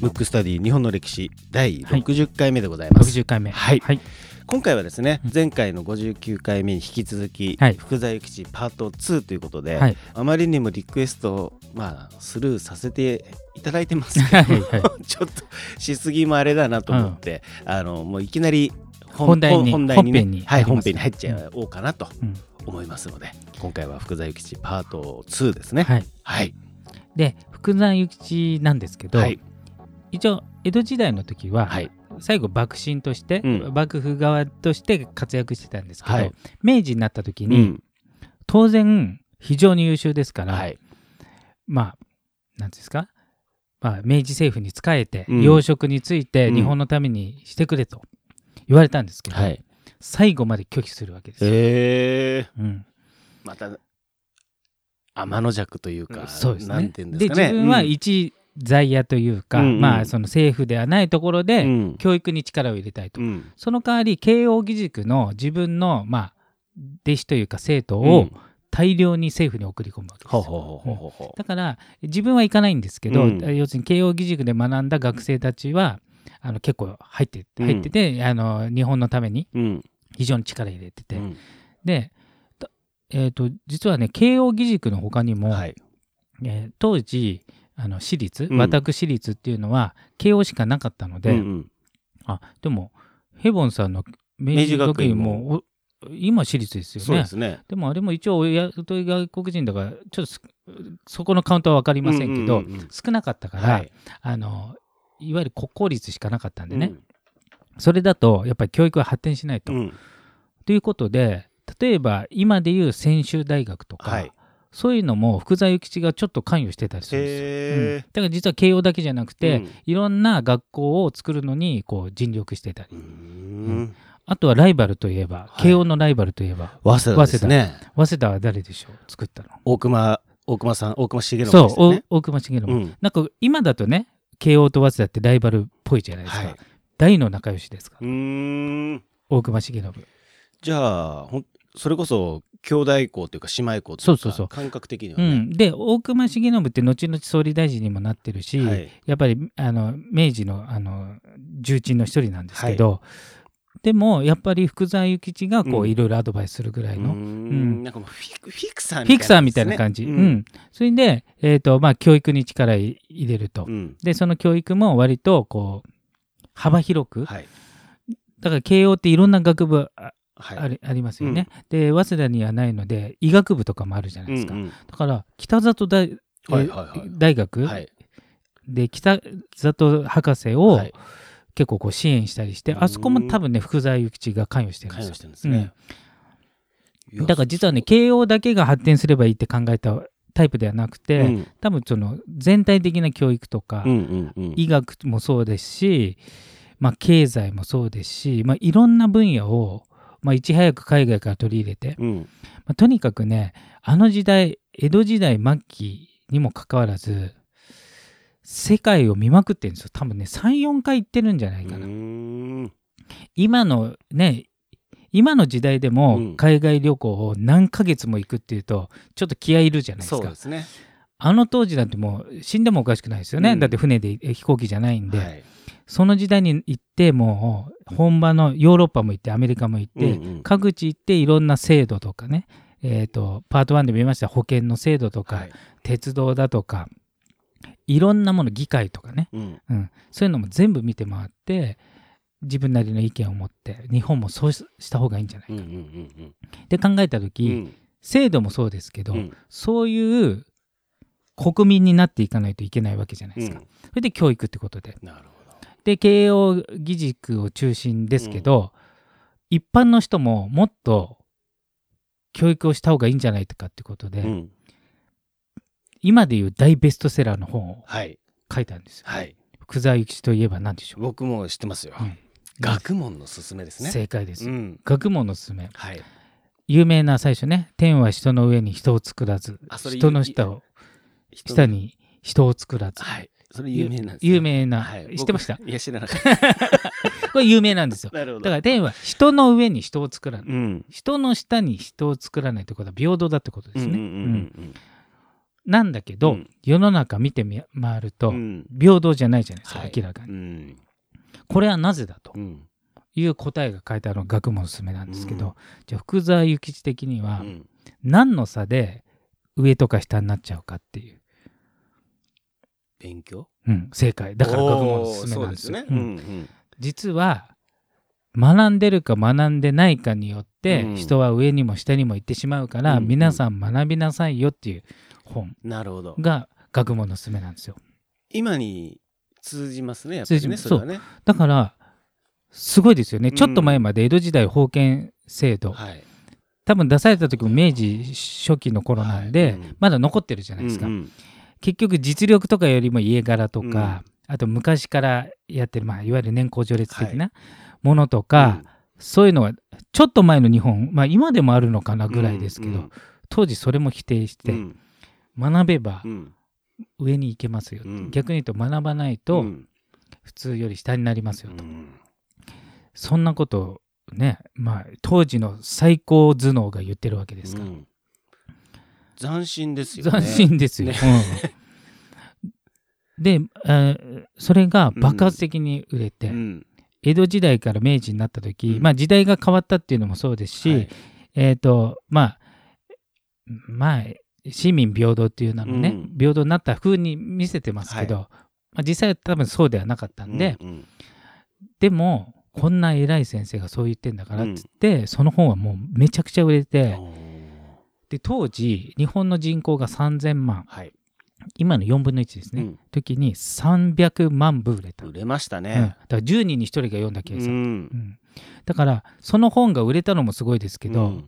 ムックスタディ日本の歴史第60回目でございます、60回目。はい。はい。今回はですねうん。前回の59回目に引き続き、はい。福沢諭吉パート2ということで、はい。あまりにもリクエストをまあスルーさせていただいてますけどはい。はい。ちょっとしすぎもあれだなと思って、あのもういきなり本題に本題に,、ね本編にはい、本編に入っちゃおうかなとうん思いますので、今回は福沢諭吉パート2ですね。はい。はい、で福沢諭吉なんですけど、はい。一応江戸時代の時は、はい。最後幕臣として、うん。幕府側として活躍してたんですけど、はい。明治になった時に、うん。当然非常に優秀ですから、はい。まあなんていうんですか、まあ、明治政府に仕えて、うん。養殖についてうん。日本のためにしてくれと言われたんですけど、はい最後まで拒否するわけですよ。えー、うん。また天の弱というか、そうですね。なんていうんですかね。自分は一在野というか、うんうん。まあ、その政府ではないところで、うん。教育に力を入れたいと、うん。その代わり慶応義塾の自分の、まあ、弟子というか生徒うをん。大量に政府に送り込むわけですだから自分は行かないんですけど、うん。要するに慶応義塾で学んだ学生たちはあの結構入ってうん。入ってて、あの日本のためにうん。非常に力入れてて、うん。で、とえー、と実はね慶応義塾の他にも、はい。えー当時あの私立、うん。私立っていうのは慶応しかなかったので、うんうん。あでもヘボンさんの明治学院も。お今私立ですよね。ですね。でもあれも一応親と外国人だからちょっとすそこのカウントは分かりませんけど、うんうんうん。少なかったから、はい。あのいわゆる国公立しかなかったんでね、うん。それだとやっぱり教育は発展しないと。うん。ということで例えば今でいう専修大学とか、はい。そういうのも福沢諭吉がちょっと関与してたりするんですよ。うん。へだから実は慶応だけじゃなくて、うん。いろんな学校を作るのにこう尽力してたり。あとはライバルといえば、はい。慶応のライバルといえば早稲田ですね。早稲田。は誰でしょう？作ったの。大熊大熊さん大熊重信ですそう、大隈重信、うん。なんか今だとね慶応と早稲田ってライバルっぽいじゃないですか、はい。大の仲良しですか？らう大隈重信。じゃあほんそれこそ兄弟校というか姉妹校というかそうそうそう。感覚的にはね。うん、で大隈重信って後々総理大臣にもなってるし、はい。やっぱりあの明治のあの重鎮の一人なんですけど、でもやっぱり福沢諭吉がこううん。いろいろアドバイスするぐらいうの、ーん。なんかもうフィクフィクサーフィクサーみたいな感じ、ううん。ん。それで、えーとまあ、教育に力入れると、うん。でその教育も割とこう幅広く、はい。だから慶応っていろんな学部あはい。ありありますよね、で早稲田にはないので医学部とかもあるじゃないですか、うん。うん。だから北里大,えー、はいはいはい。大学、はい。で北里博士をはい結構こう支援したりして、あそこも多分ね福沢諭吉が関与してるん関ですよ。与してるんですね。いやだから実はね慶応だけが発展すればいいって考えたタイプではなくて、うん。多分その全体的な教育とか、うんうんうん。医学もそうですし、まあ、経済もそうですし、まあ、いろんな分野を、まあ、いち早く海外から取り入れて、うん。まあ、とにかくねあの時代江戸時代末期にもかかわらず世界を見まくってるんですよ。多分ね34回行ってるんじゃないうかな、今のね今の時代でうもん。海外旅行を何ヶ月も行くっていうとちょっと気合いいるじゃないですか。そうね。あの当時なんてもう死んでもおかしくないですよね、うん。だって船でえ飛行機じゃないんで、はい。その時代に行ってもう本場のヨーロッパも行ってアメリカも行って、うんうん。各地行っていろんな制度とかね、えー、とパート1で見ました保険の制度とか、はい。鉄道だとかいろんなもの議会とかね、うん。うん、そういうのも全部見て回って自分なりの意見を持って日本もそうしした方がいいんじゃないか。うんうんうんって考えた時、うん。うん制度もそうですけど、うん。そういう国民になっていかないといけないわけじゃないですか。うん。それで教育ってことで。なるほど。で慶応義塾を中心ですけど、一般の人ももっと教育をした方がいいんじゃないかってことで、うん今でいう大ベストセラーの本をはい書いたんですよ。はい。福沢諭吉といえば何でしょう、僕も知ってますよ。うん学問のすすめですね。正解です、うん学問のすすめはい。有名な最初ね「天は人の上に人を作らずあそれ人の下を下に人を作らず」はい。それ有名なんですよ。有名な、はい知ってました？僕いや知らなかった。これ有名なんですよ なるほだから天は人の上に人を作らない、うん。人の下に人を作らないということは平等だってことですね、うんうんうんうんなんだけど、うん。世の中見てみ回ると、うん。平等じゃないじゃないですか、はい。明らかに。うん。これはなぜだとうん。いう答えが書いてあるのが学問のすすめなんですけど、うん。じゃあ福沢諭吉的にはうん。何の差で上とか下になっちゃうかっていう、勉強？うん、正解。だから学問のすすめなんですよ。ね。ううんん。実は学んでるか学んでないかによってうん。人は上にも下にも行ってしまうから、うん。皆さん学びなさいよっていう本うんなるほど。が学問のすすめなんですよ。今に通じますね、やっぱりね、それはね。だからすごいですよね、うん。ちょっと前まで江戸時代封建制度、はい。多分出された時も明治初期の頃なんで、はい。うん。まだ残ってるじゃないですか、うんうん。結局実力とかよりも家柄とか、あと昔からやってる、まあ、いわゆる年功序列的なものとか、そういうのはちょっと前の日本、まあ、今でもあるのかなぐらいですけど、うん。当時それも否定して、うん学べばうん。上に行けますよ、うん。逆に言うと学ばないとうん。普通より下になりますよと、うん。そんなことをね、まあ、当時の最高頭脳が言ってるわけですから、うん。斬新ですよね。斬新ですよ。ね。うん。で、えーそれが爆発的に売れて、うん。江戸時代から明治になった時、うん。まあ時代が変わったっていうのもそうですし、はい。えっ、とまあまあ市民平等っていうのもね、うん。平等になった風に見せてますけど、まあ、実際は多分そうではなかったんで、うんうん。でもこんな偉い先生がそう言ってんだからっつって、その本はもうめちゃくちゃ売れて、で当時日本の人口が3000万。はい。今の4分の1ですね、うん。時に300万部売れた、売れましたうん、だね。から10人に1人が読んだ計う算、うん。ん。だからその本が売れたのもすごいですけど、うん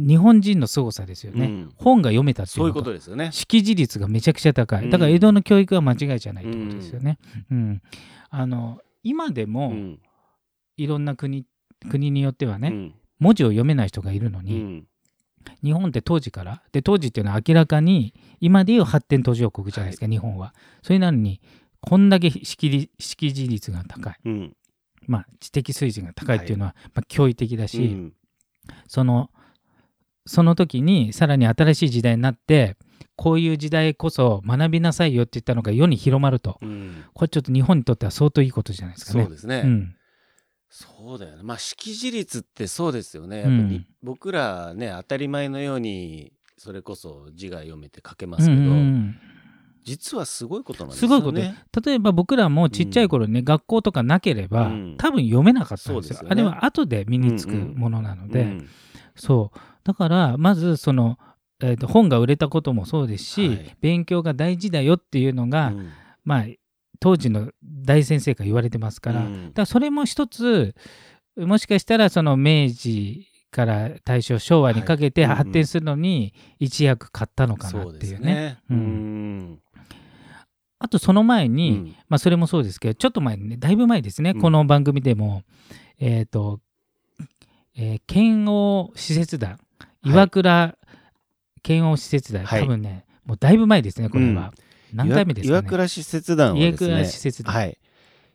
日本人の凄さですよね、うん。本が読めたっていうそういうことですよね。識字率がめちゃくちゃ高い。だから江戸の教育は間違いじゃないってことですよね、うん。あの今でうもん。いろんな国国によってはね、うん。文字を読めない人がいるのに、うん。日本って当時からで当時っていうのは明らかに今でいう発展途上国じゃないですか、日本は。それなのにこんだけ識字率が高い、うん。まあ、知的水準が高いっていうのは、まあ、驚異的だし、うん。そのその時にさらに新しい時代になってこういう時代こそ学びなさいよって言ったのが世に広まると。うん。これちょっと日本にとっては相当いいことじゃないですかね。そうですね。うん。そうだよね。まあ識字率ってそうですよね。やっぱり、うん僕らね当たり前のようにそれこそ字が読めて書けますけど、うんうん実はすごいことなんですよね。すごいこと。例えば僕らもちっちゃい頃ね、学校とかなければ、うん。多分読めなかったんですよ。すよね。あれは後で身につくものなので、うん。そうだからまずその、えーと本が売れたこともそうですし、はい。勉強が大事だよっていうのが、うん。まあ当時の大先生から言われてますから,、うん。だからそれも一つもしかしたらその明治から大正昭和にかけてはい。発展するのに一役買ったのかなっていうね。ね。ううん。ん。あとその前うに、ん。まあ、それもそうですけどちょっと前にねだいぶ前ですね、うん。この番組でもえっ、と、えー剣王使節団い岩倉剣王使節団、はい。多分ねもうだいぶ前ですねこれは、何回目ですかね。岩倉使節団は岩ですね。倉使節団、はい。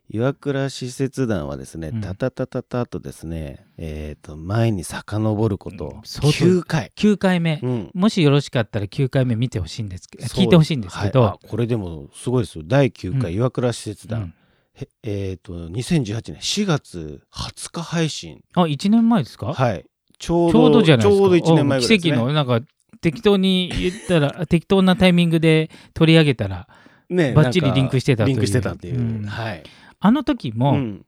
岩倉使節団はですね、うん。たたたたたとですねえっ、と前に遡ることうん。相当9回、9回目、うん。もしよろしかったら9回目見てほしいんですけど聞いてほしいんですけど、はい。あこれでもすごいですよ。第9回岩倉使節団、うん。へえっ、と2018年4月20日配信。あ1年前ですか、はいちょうどちょうどじゃないですか。ちょうど1年前ぐらいね、奇跡のなんか適当に言ったら 適当なタイミングで取り上げたらねバッチリリンクしてたという。リンクしてたっていう、うん。はい。あの時も、うん。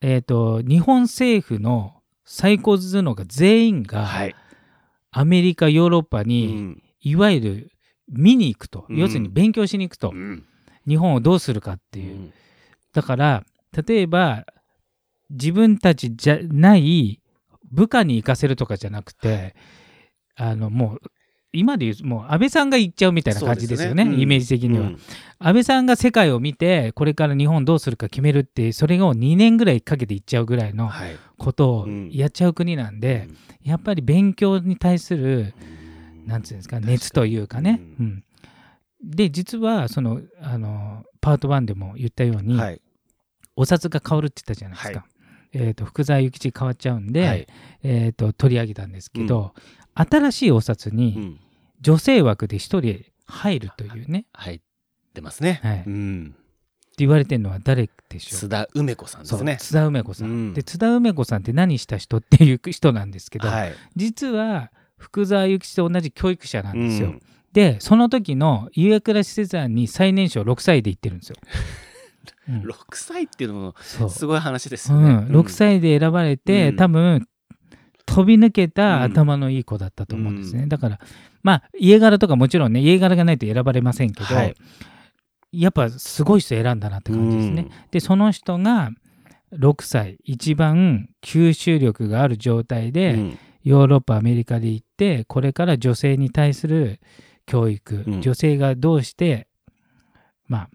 えー、と日本政府の最高頭脳が全員がはい、アメリカヨーロッパうに、ん。いわゆる見に行くと、うん。要するに勉強しに行くと、うん。日本をどうするかっていう、うん。だから例えば自分たちじゃない部下に行かせるとかじゃなくてあのもう今で言うもう安倍さんが行っちゃうみたいな感じですよねそううんイメージ的には、うん。安倍さんが世界を見てこれから日本どうするか決めるってそれを2年ぐらいかけて行っちゃうぐらいのはい。ことをうんやっちゃう国なんで、やっぱり勉強に対するなんつうんですか熱というかね、ううん。で実はそのあのパート1でも言ったように、はい。お札が変わるって言ったじゃないですか、はえー、と福沢諭吉変わっちゃうんで、はいえー、と取り上げたんですけど、新しいお札にうん女性枠で一人入るというね、入ってますね。はいうん。って言われてるのは誰でしょう？津田梅子さんですね。津田梅子さん、うんで津田梅子さんって何した人っていう人なんですけど、はい。実は福沢諭吉と同じ教育者なんですよ。うんでその時の岩倉施設案に最年少6歳で行ってるんですよ。うん。6歳っていうのもすごい話ですよね。うん、6歳で選ばれて、うん。多分飛び抜けた頭のいい子だったと思うんですね、うだからまあ家柄とかもちろんね家柄がないと選ばれませんけど、はい。やっぱすごい人選んだなって感じですね、でその人が6歳一番吸収力がある状態うで、ん。ヨーロッパアメリカで行ってこれから女性に対する教育、うん。女性がどうしてまあ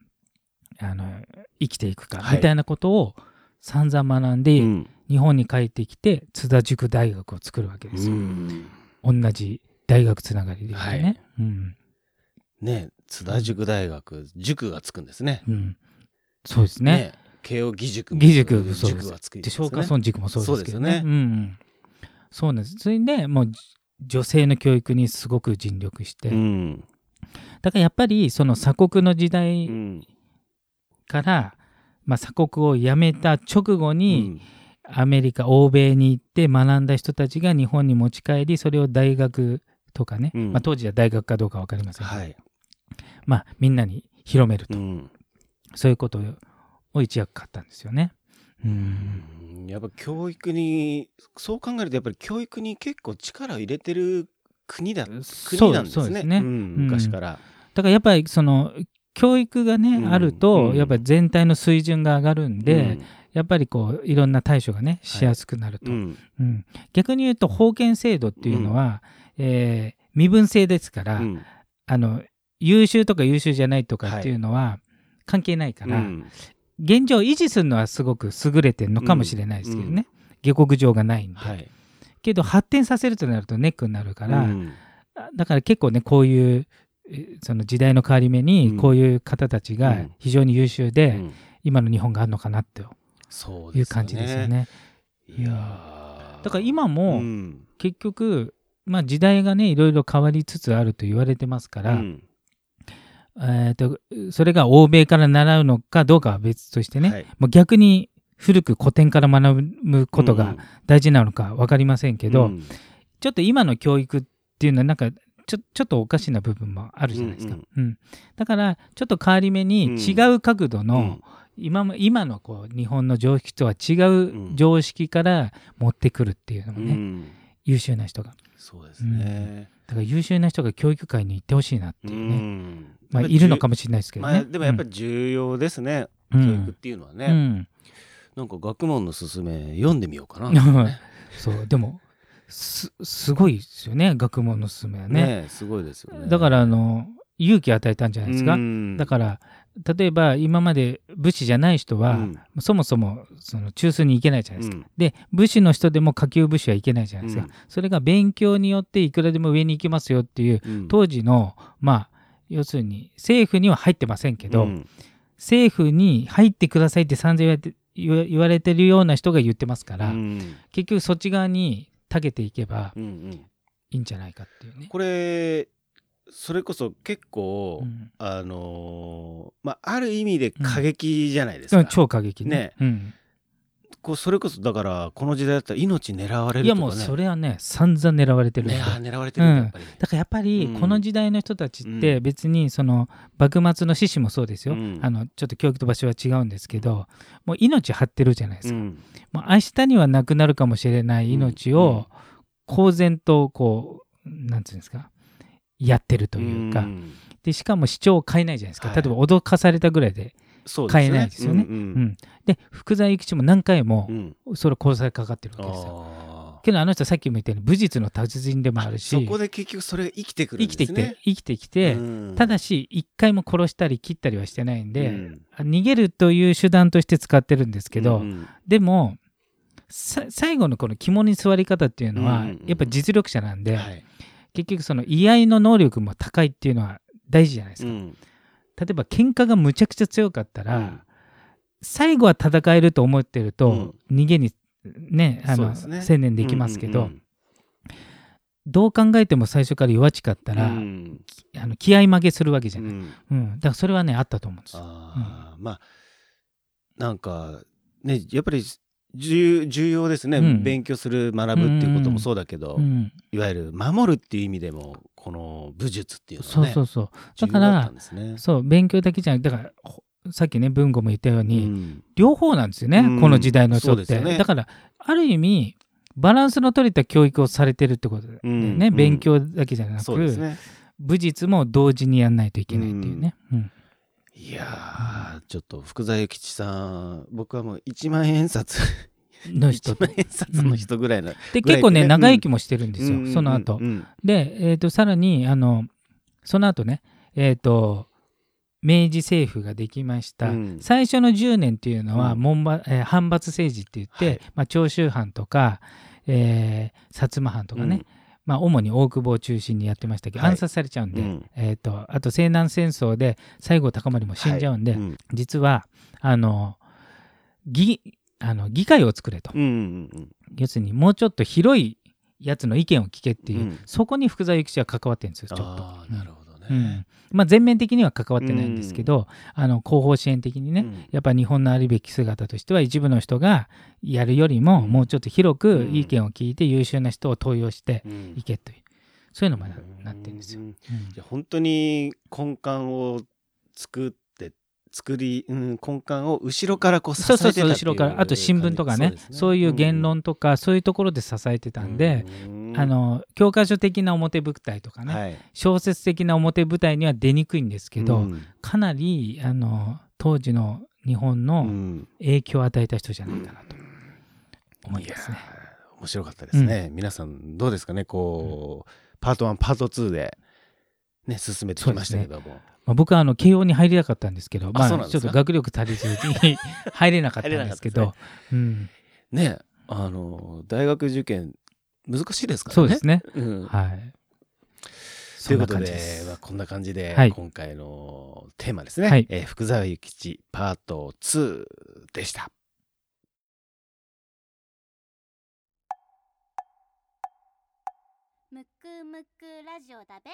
あの生きていくかはい。みたいなことを散々学んで、うん。日本に帰ってきて津田塾大学を作るわけですうよ、ん。同じ大学つながりで言うとね、はい。うん。ね津田塾大学塾がつくんですね。うん、そうですね。慶応義塾も義塾そうです。塾がつくんでですね。松下村塾もそうですけどね。そうですよね。うん。うん、そうなんです。それでもう女性の教育にすごく尽力して、うん。だからやっぱりその鎖国の時う代んから、まあ、鎖国をやめた直後うにん。アメリカ欧米に行って学んだ人たちが日本に持ち帰りそれを大学とかね、うん。まあ、当時は大学かどうか分かりませんけど、はい。まあ、みんなに広めると、うん。そういうことを一役買ったんですよね。うん。うん。やっぱ教育にそう考えるとやっぱり教育に結構力を入れてる国だ国なんですね。ね。うん。昔から。だからやっぱりその教育がね、うん。あるとうん。やっぱり全体の水準が上がるんで、うん。やっぱりこういろんな対処がねしやすくなると、うん。うん。逆に言うと封建制度っていうのは、えー身分制ですから、うん。あの優秀とか優秀じゃないとかっていうのは関係ないから、うん。現状維持するのはすごく優れてるのかもしれないですけどね、下克上がないんで、はい。けど発展させるとなるとネックになるから、うん。だから結構ねこういうえその時代の変わり目うん。にこういう方たちがうん。非常に優秀で、うん。今の日本があるのかなという感じですよね。いやー。だから今もうん。結局、まあ、時代がねいろいろ変わりつつあると言われてますから、うん。えーとそれが欧米から習うのかどうかは別としてね、はい。もう逆に古く古典から学ぶことが大事なのか分かりませんけど、うん。ちょっと今の教育っていうのはなんかちょちょっとおかしな部分もあるじゃないですか。うんうん。だからちょっと変わり目にうん違う角度の、うん。今も今のこう日本の常識とは違んう常識から持ってくるっていうのもね、うん。優秀な人が。そうですね。だから優秀な人が教育界に行ってほしいなってういうね、ん。まあ、いるのかもしれないですけどね、まあでもやっぱり重要ですね。うん。教育っていうのはうねん。なんか学問のすすめ読んでみようかな。う んそう。でもすすごいですよね学問の勧めはね。ねすごいですよね。だからあの勇気与えたんじゃないですか、うん。だから例えば今まで武士じゃない人は、うん。そもそもその中枢に行けないじゃないですか、うん。で武士の人でも下級武士はいけないじゃないですか、うん。それが勉強によっていくらでも上に行きますよっていううん。当時のまあ要するに政府には入ってませんけど、うん。政府に入ってくださいって散々言われて言わ言われてるような人が言ってますから、うん。結局そっち側に長けていけばうんうん。いいんじゃないかっていうね。これそれこそ結構、うん。あのーまあある意味で過激じゃないですか、うん超過激ね。ね。うんこうそれこそだからこの時代だったら命狙われるとか、ね、いやもうそれはね散々狙われてる狙われてるやっぱり、だからやっぱりうん。この時代の人たちってうん。別にその幕末の志士もそうですよ、うん。あのちょっと教育と場所は違うんですけどもう命張ってるじゃないですか、うん。もう明日にはなくなるかもしれない命うん。を公然とこうなんていうんですかやってるというか、ん。でしかも主張を変えないじゃないですか、はい。例えば脅かされたぐらいでそう変えないですよね。うんうん。うん。で福沢諭吉も何回もうん。それ殺されかかってるわけですよ。あけどあの人さっきも言ったように武術の達人でもあるーしそこで結局それが生きてくるん生きてですね。きて生きてきて、うん。ただし一回も殺したり切ったりはしてないんで、うん。逃げるという手段として使ってるんですけど、うん。でもさ最後のこの肝に座り方っていうのは、うんうんうん。やっぱ実力者なんで、はい。結局その居合の能力も高いっていうのは大事じゃないですか、うん例えば喧嘩がむちゃくちゃ強かったら、うん。最後は戦えると思ってると、うん。逃げにねあの専念できますけど、うんうんどう考えても最初から弱っかったら、うん。あの気合い負けするわけじゃない、うん。うん。だからそれはねあったと思うんです。よ。あー。まあなんかねやっぱり重重要ですね、うん。勉強する学ぶっていうこともそうだけど、うん、いわゆる守るっていう意味でもこの武術っていうのそはねうそうそう。重要だからね。そう勉強だけじゃなくてだからほさっきね文吾も言ったように、うん。両方なんですよね、うん。この時代の人って、ね。だからある意味バランスの取れた教育をされてるってことだよね、うん。勉強だけじゃなく。武術も同時にやんないといけないっていうね、うん。いやーちょっと福沢諭吉さん僕はもう1万円札1の人と。万円札の人ぐらいの、でぐらい結構ね、うん長生きもしてるんですよ、うん。その後、うんで、えー、とさらにあのその後ねえっ、と明治政府ができました、うん。最初の10年っていうのは、うん。門ばえー藩閥政治って言って、はい。まあ、長州藩とか、えー薩摩藩とかね、うん。まあ、主に大久保を中心にやってましたけど、はい。暗殺されちゃうんで、うん。えー、とあと西南戦争で西郷隆盛も死んじゃうんで、はい。うん。実はあの議あの議会を作れと、うんうんうん。要するにもうちょっと広いやつの意見を聞けっていう、うん。そこに福沢諭吉は関わってるんですよちょっと。ああなるほどね。うん。まあ、全面的には関わってないんですけど、あの後方支援的にね、うん。やっぱ日本のあるべき姿としては一部の人がやるよりもうん。もうちょっと広くうん。意見を聞いて優秀な人を登用してうん。いけというそういうのもななってるんですよ。うん。うん。じゃあ本当に根幹を作って作り、うん、根幹を後ろからこう支えてたっていうそうそうそう後ろからあと新聞とかねそういう言論とかそういうところで支えてたんで、あ、の教科書的な表舞台とかね、はい。小説的な表舞台には出にくいんですけど、うん。かなりあの当時の日本うのん。影響を与えた人じゃないかなと思いますね。面白かったですね、皆さんどうですかねこう、パート1パート2でね進めてきましたけども、まあ、僕はあの慶応に入りたかったんですけど、まあ、ちょっと学力足りずに 入れなかったんですけど、うん、ねあの大学受験難しいですからね。そうですね。うん。はい。ということでまあ、こんな感じで、はい。今回のテーマですね、はい。えー福沢諭吉パート2でした。むくむくラジオだべ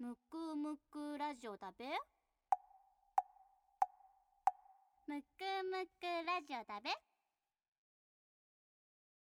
むくむくラジオだべ？むくむくラジオだべ？